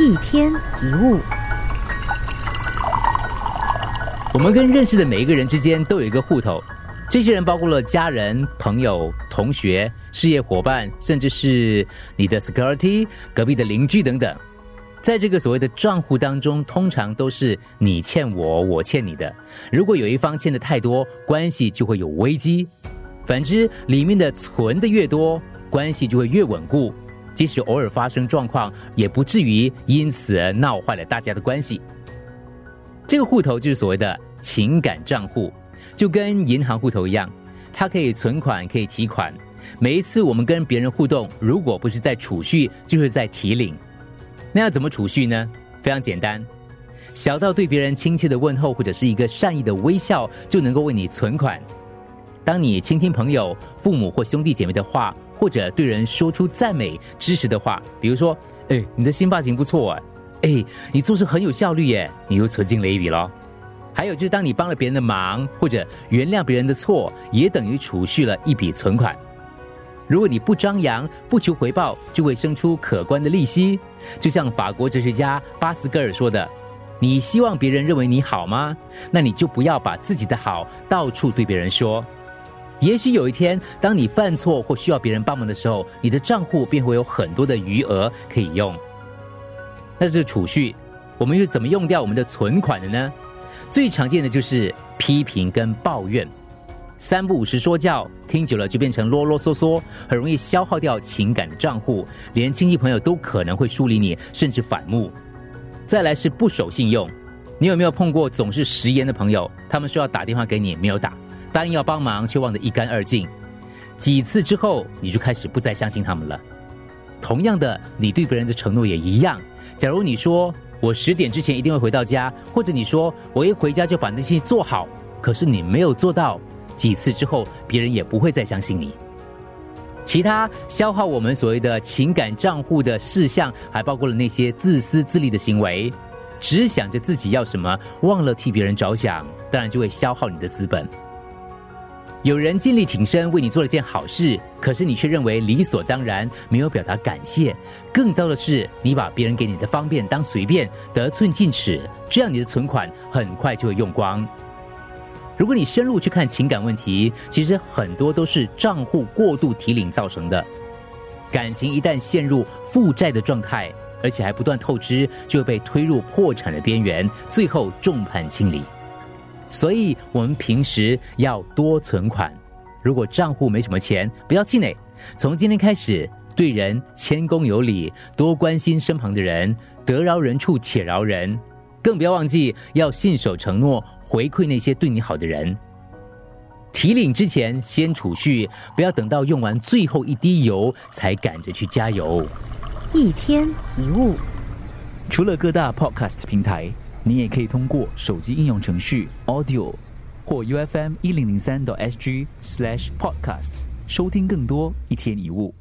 一天一物。我们跟认识的每一个人之间都有一个户头，这些人包括了家人、朋友、同学、事业伙伴，甚至是你的 security、隔壁的邻居等等。在这个所谓的账户当中，通常都是你欠我，我欠你的。如果有一方欠的太多，关系就会有危机；反之，里面的存的越多，关系就会越稳固。即使偶尔发生状况，也不至于因此闹坏了大家的关系。这个户头就是所谓的情感账户，就跟银行户头一样，它可以存款，可以提款。每一次我们跟别人互动，如果不是在储蓄，就是在提领。那要怎么储蓄呢？非常简单，小到对别人亲切的问候，或者是一个善意的微笑，就能够为你存款。当你倾听朋友、父母或兄弟姐妹的话，或者对人说出赞美、支持的话，比如说：“哎，你的新发型不错啊！”“哎，你做事很有效率耶！”你又存进了一笔喽。还有就是，当你帮了别人的忙，或者原谅别人的错，也等于储蓄了一笔存款。如果你不张扬、不求回报，就会生出可观的利息。就像法国哲学家巴斯格尔说的：“你希望别人认为你好吗？那你就不要把自己的好到处对别人说。也许有一天，当你犯错或需要别人帮忙的时候，你的账户便会有很多的余额可以用。那是储蓄，我们又怎么用掉我们的存款的呢？最常见的就是批评跟抱怨。”三不五时说教，听久了就变成啰啰嗦嗦，很容易消耗掉情感的账户，连亲戚朋友都可能会疏离你，甚至反目。再来是不守信用，你有没有碰过总是食言的朋友？他们说要打电话给你，没有打；答应要帮忙，却忘得一干二净。几次之后，你就开始不再相信他们了。同样的，你对别人的承诺也一样。假如你说我十点之前一定会回到家，或者你说我一回家就把那些做好，可是你没有做到。几次之后，别人也不会再相信你。其他消耗我们所谓的情感账户的事项，还包括了那些自私自利的行为，只想着自己要什么，忘了替别人着想，当然就会消耗你的资本。有人尽力挺身为你做了件好事，可是你却认为理所当然，没有表达感谢。更糟的是，你把别人给你的方便当随便，得寸进尺，这样你的存款很快就会用光。如果你深入去看情感问题，其实很多都是账户过度提领造成的。感情一旦陷入负债的状态，而且还不断透支，就会被推入破产的边缘，最后众叛亲离。所以，我们平时要多存款。如果账户没什么钱，不要气馁。从今天开始，对人谦恭有礼，多关心身旁的人，得饶人处且饶人。更不要忘记要信守承诺，回馈那些对你好的人。提领之前先储蓄，不要等到用完最后一滴油才赶着去加油。一天一物，除了各大 podcast 平台，你也可以通过手机应用程序 Audio 或 U F M 一零零三 SG slash podcasts 收听更多一天一物。